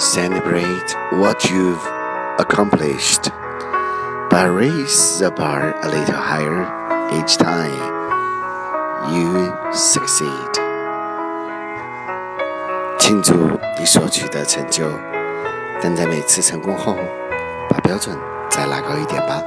Celebrate what you've accomplished, but raise the bar a little higher each time you succeed. 庆祝你所取得成就，但在每次成功后，把标准再拉高一点吧。